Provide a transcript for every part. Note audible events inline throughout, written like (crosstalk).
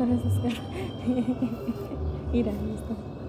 (laughs) no les (laughs) Mira, listo.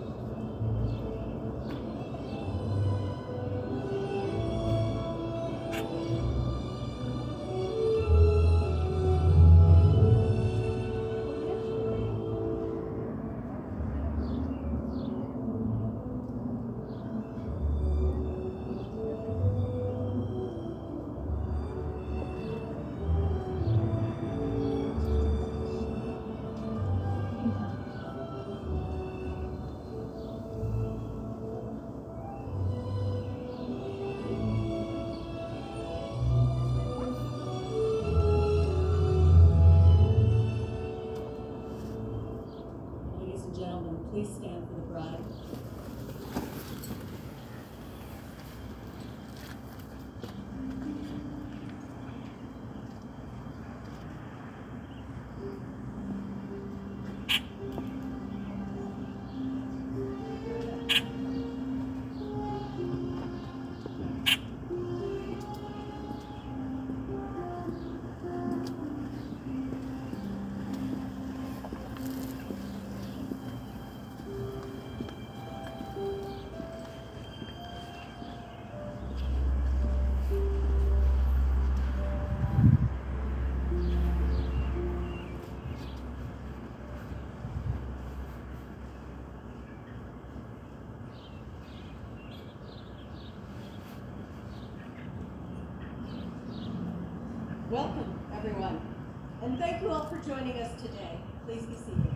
Thank you all for joining us today. Please be seated.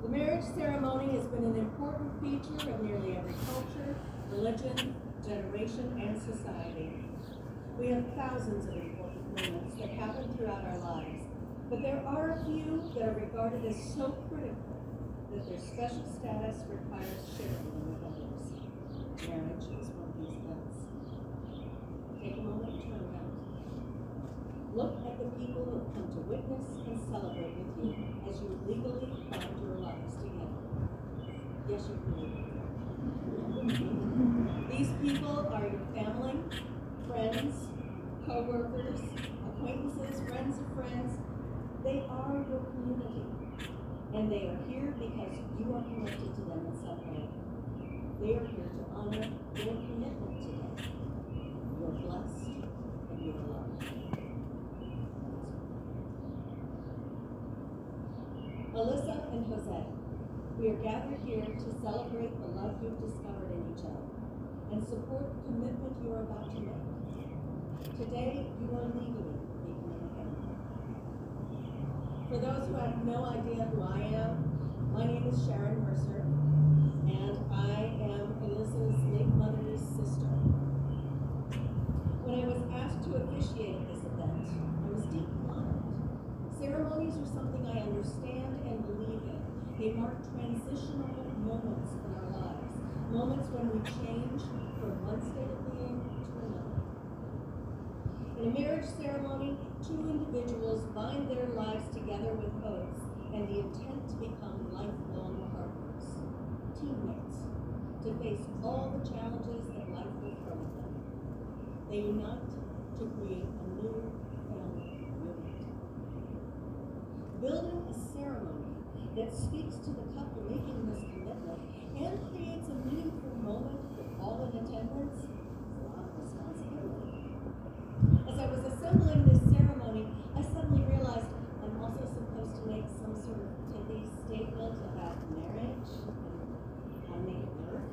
The marriage ceremony has been an important feature of nearly every culture, religion, generation, and society. We have thousands of important moments that happen throughout our lives, but there are a few that are regarded as so critical that their special status requires sharing them with others. Marriage is one of these events. Take a moment to. Look at the people who have come to witness and celebrate with you as you legally bind your lives together. Yes, you can. These people are your family, friends, co-workers, acquaintances, friends of friends. They are your community. And they are here because you are connected to them in some way. They are here to honor your commitment today. You're blessed and you're loved. Alyssa and Jose, we are gathered here to celebrate the love you've discovered in each other and support the commitment you are about to make. Today, you are legally becoming a family. For those who have no idea who I am, my name is Sharon Mercer, and I am Alyssa's late mother's sister. When I was asked to officiate this event, I was deeply honored. Ceremonies are something I understand and believe in. They mark transitional moments in our lives, moments when we change from one state of being to another. In a marriage ceremony, two individuals bind their lives together with oaths and the intent to become lifelong partners, teammates, to face all the challenges that life will throw at them. They unite to create a new family unit. Building a ceremony that speaks to the couple making this commitment and creates a meaningful moment for all in attendance is a lot of responsibility. As I was assembling this ceremony, I suddenly realized I'm also supposed to make some sort of pithy statement about marriage and how make it work.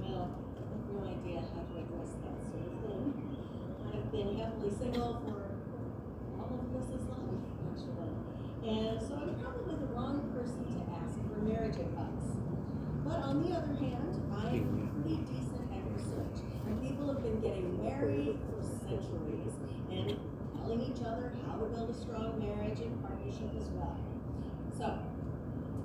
Well, I have no idea how to address that sort of thing. I've been happily single for all of Chris's life, actually. And so I'm probably the wrong person to ask for marriage advice. But on the other hand, I am pretty decent at research. And people have been getting married for centuries and telling each other how to build a strong marriage and partnership as well. So,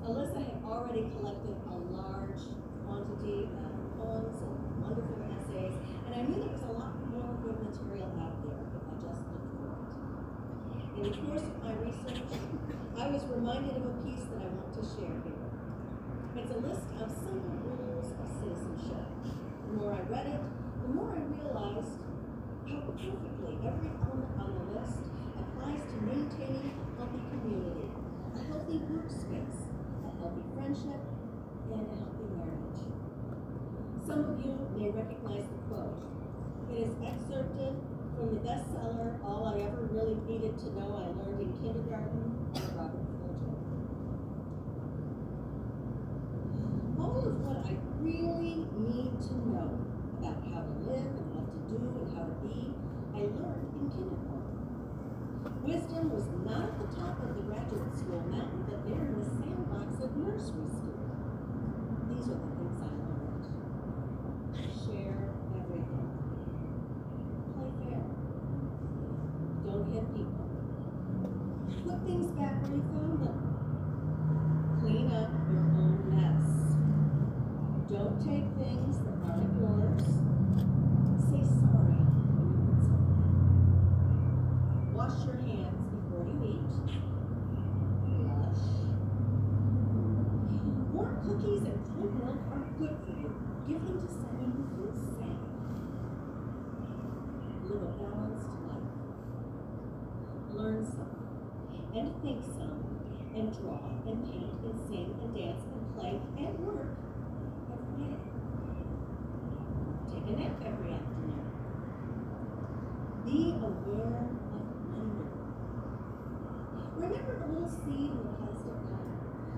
Alyssa had already collected a large quantity of poems and wonderful essays, and I knew there was a lot more good material out there if I just looked for it. In the course of my research, I was reminded of a piece that I want to share here. It's a list of simple rules of citizenship. The more I read it, the more I realized how perfectly every element on the list applies to maintaining a healthy community, a healthy workspace, a healthy friendship, and a healthy marriage. Some of you may recognize the quote. It is excerpted from the bestseller, All I Ever Really Needed to Know I Learned in Kindergarten by Robert Fulghum. All of what I really need to know about how to live and what to do and how to be, I learned in kindergarten. Wisdom was not at the top of the graduate school mountain, but there in the sandbox of nursery school. These are the things I learned. Share everything. Play fair. Don't hit people. Put back found. Clean up your own mess. Don't take things that aren't yours. Say sorry when you hurt somebody. Wash your hands before you eat. Blush. Warm cookies and cold milk are good for you. Give them to someone who feels safe. Live a balanced life. Learn some and think some and draw and paint and sing and dance and play and work every day. Take a nap every afternoon. Be aware of wonder. Remember the little seed in the plastic cup?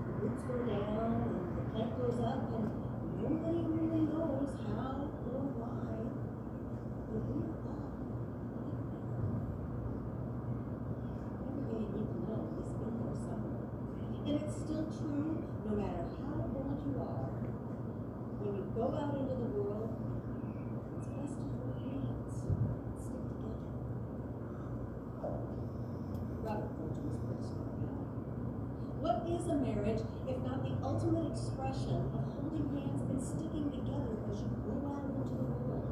The roots go down and the plant goes up and nobody really knows how or why. But we are all Everything you need to know is in there somewhere. And it's still true, no matter how old you are. When you go out into the world, it's best to hold hands, stick together. Robert was. What is a marriage if not the ultimate expression of holding hands and sticking together as you go out into the world?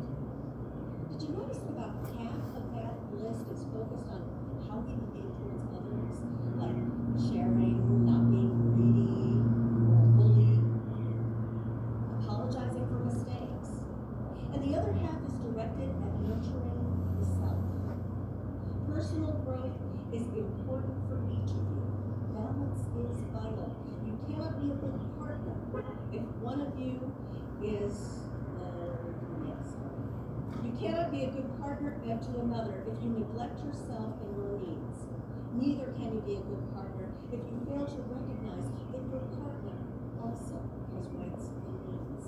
Did you notice that about half of that list is focused on how we behave towards others, like sharing, not being greedy or a bully, apologizing for mistakes, and the other half is directed at nurturing the self. Personal growth is important for each of you. Balance is vital. You cannot be a good partner if one of you is, uh, yes. You cannot be a good partner to another if you neglect yourself and your needs. Neither can you be a good partner if you fail to recognize that your partner also has rights and needs.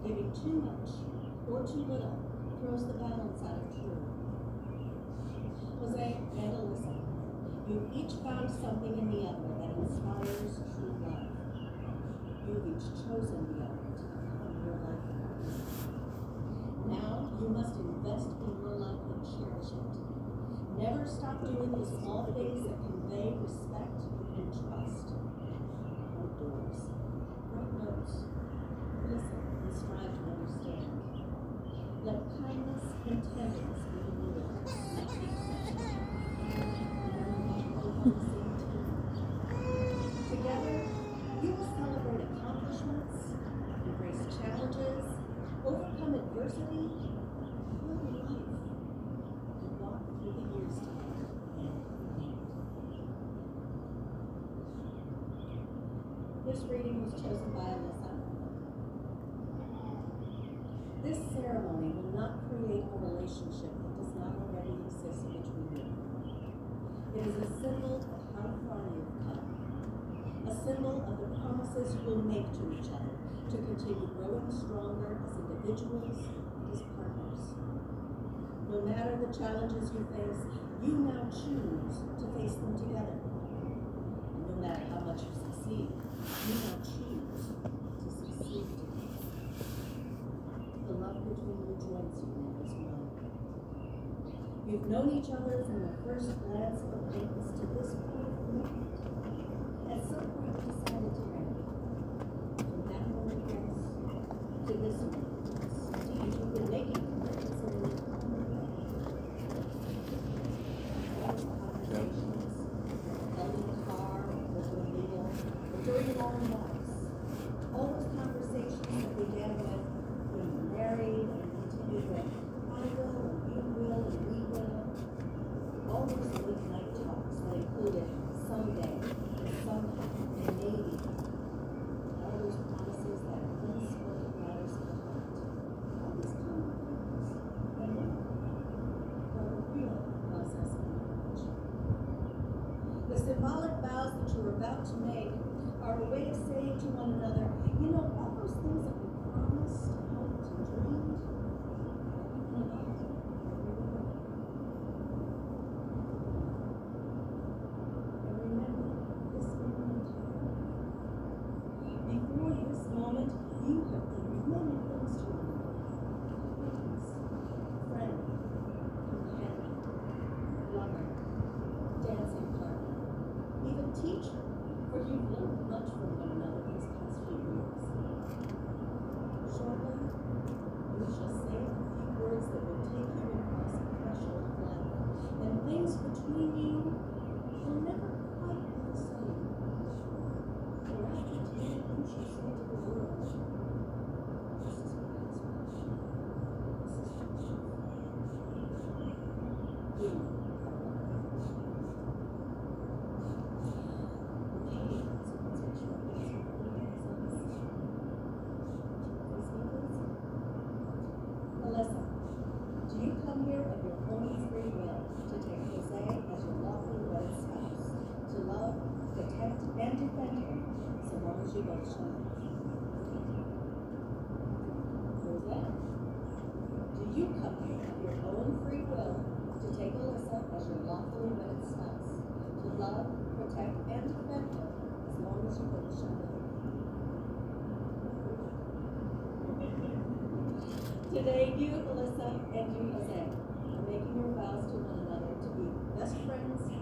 Giving too much or too little throws the balance out of true. Jose and Alyssa, you've each found something in the other that inspires. Each chosen the to become your life partner. Now you must invest in your life and cherish it. Never stop doing the small things that convey respect and trust. Open doors. Write notes. Listen and strive to understand. Let kindness and tenderness be the rule you will celebrate accomplishments, embrace challenges, overcome adversity, life, and walk through the years together. This reading was chosen by Alyssa. This ceremony will not create a relationship that does not already exist between you. It is a symbol of how far you've come. A symbol of the promises you will make to each other to continue growing stronger as individuals as partners. No matter the challenges you face, you now choose to face them together. And no matter how much you succeed, you now choose to succeed together. The love between you joins you now as one. You've known each other from the first glance of acquaintance to this point we're about to make are a way of She got shot. Do you come here of your own free will to take Alyssa as your lawfully wedded spouse, to love, protect, and defend her as long as you both shall Today, you, Alyssa, and you, Jose, are making your vows to one another to be best friends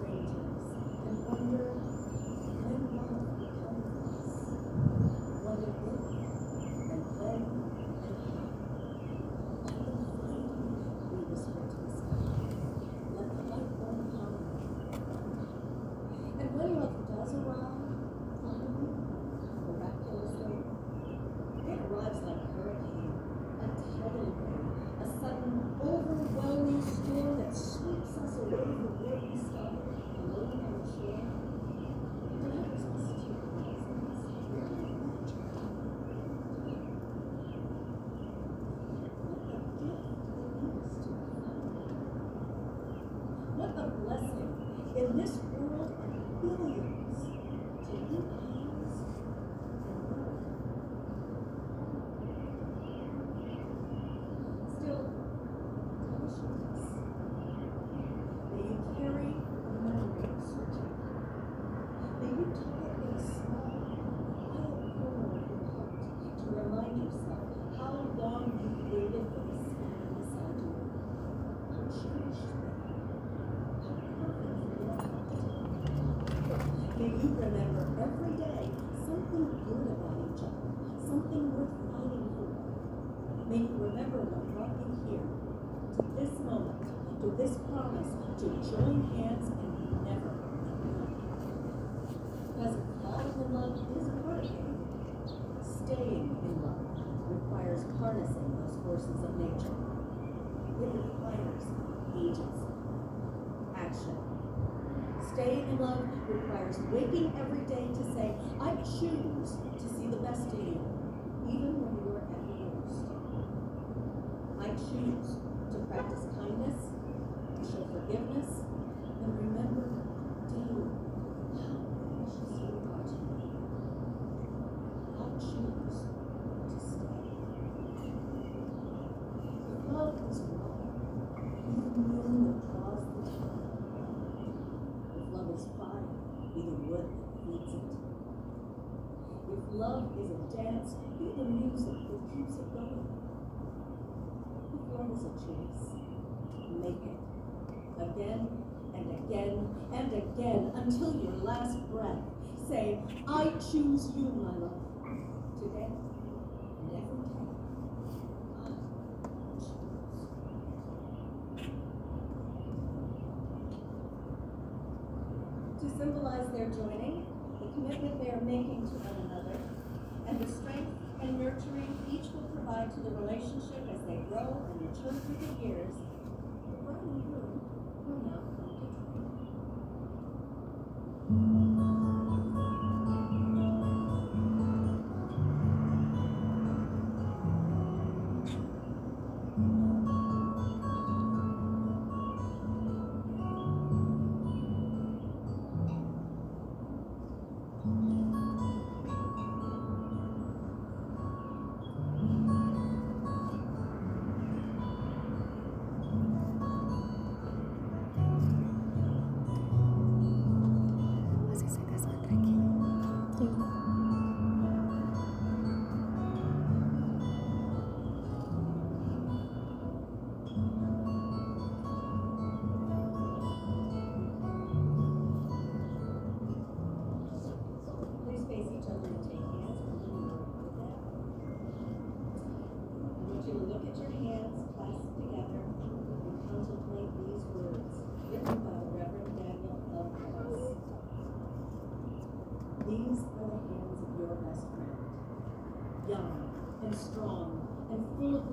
to this promise to join hands and never Because falling in love is a hurricane, staying in love requires harnessing those forces of nature. It requires agency, action. Staying in love requires waking every day to say, I choose to see the best in you, even when you are at your worst. I choose to practice kindness forgiveness, and remember daily how precious you are to me. I choose to stay. If love is wrong, even then that draws the tide. If love is fire, be the wood that feeds it. If love is a dance, be the music that keeps it going. If love is a chase, make it. Again and again and again until your last breath. Say, I choose you, my love. Today and every day. I choose. To symbolize their joining, the commitment they are making to one another, and the strength and nurturing each will provide to the relationship as they grow and mature through the years, the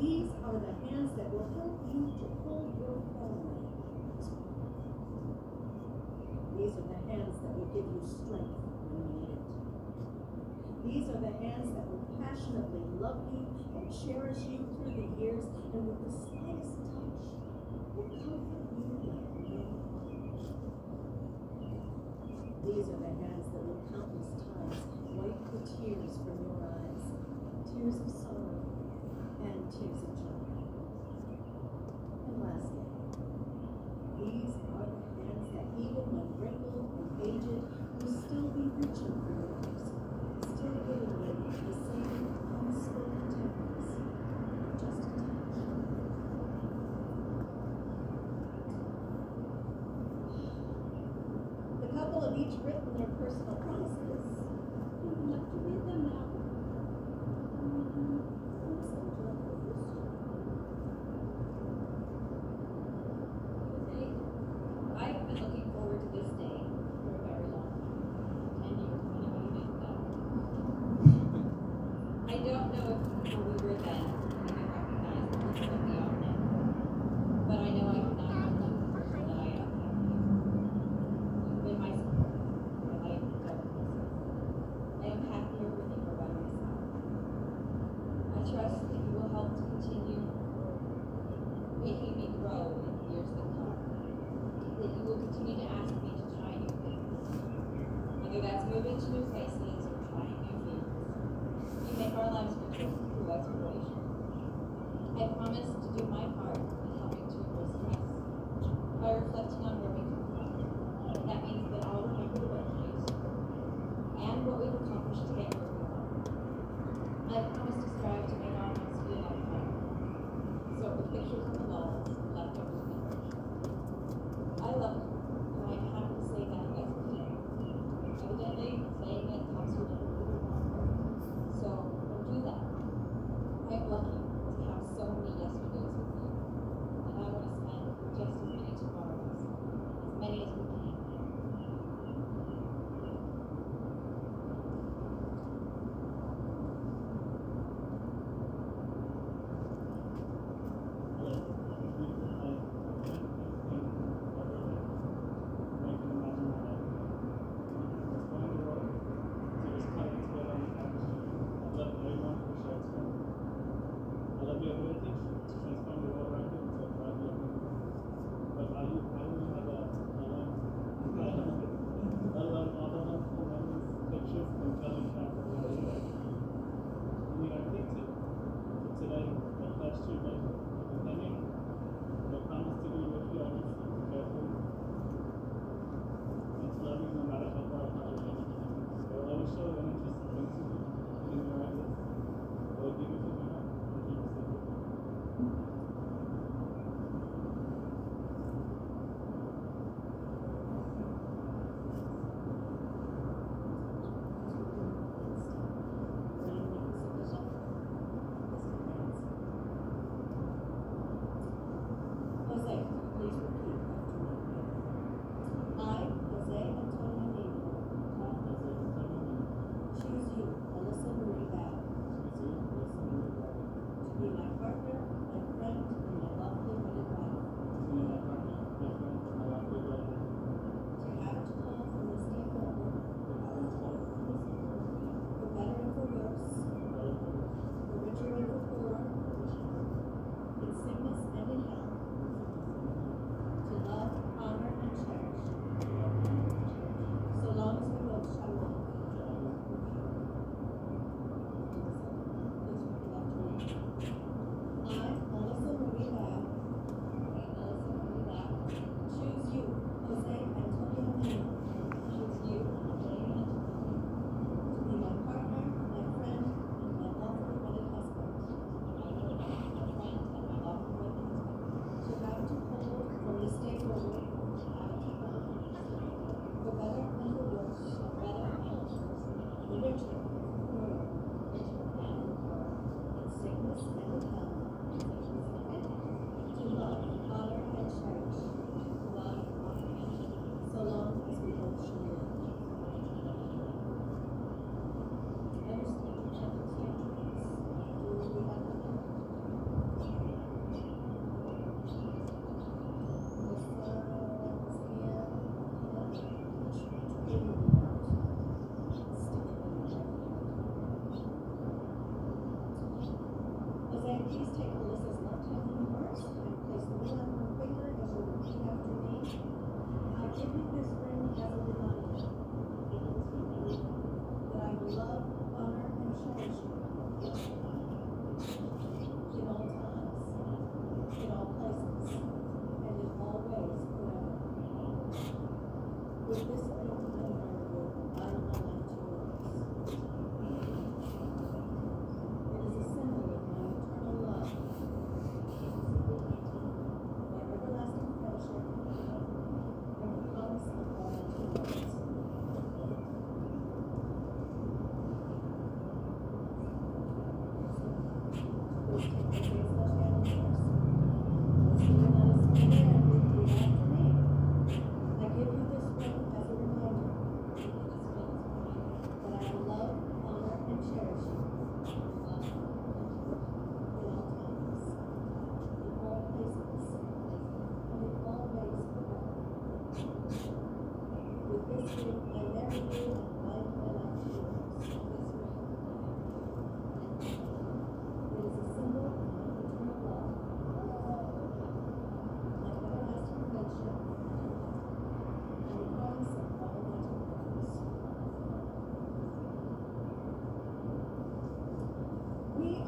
These are the hands that will help you to hold your family. These are the hands that will give you strength when you need it. These are the hands that will passionately love you and cherish you through the years and with the slightest touch will comfort you like no other. These are the hands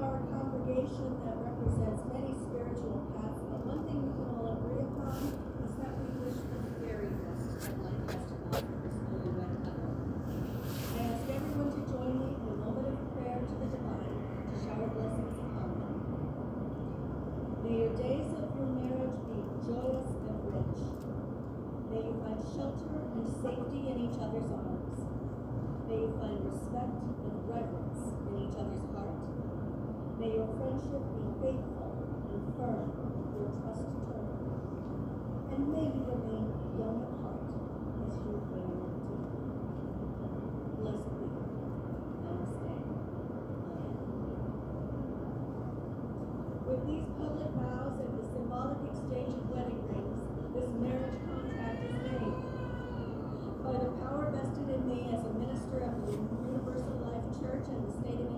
are a congregation that represents many spiritual paths, but one thing we can all agree upon is that we wish for the very best of Lancaster. in the state of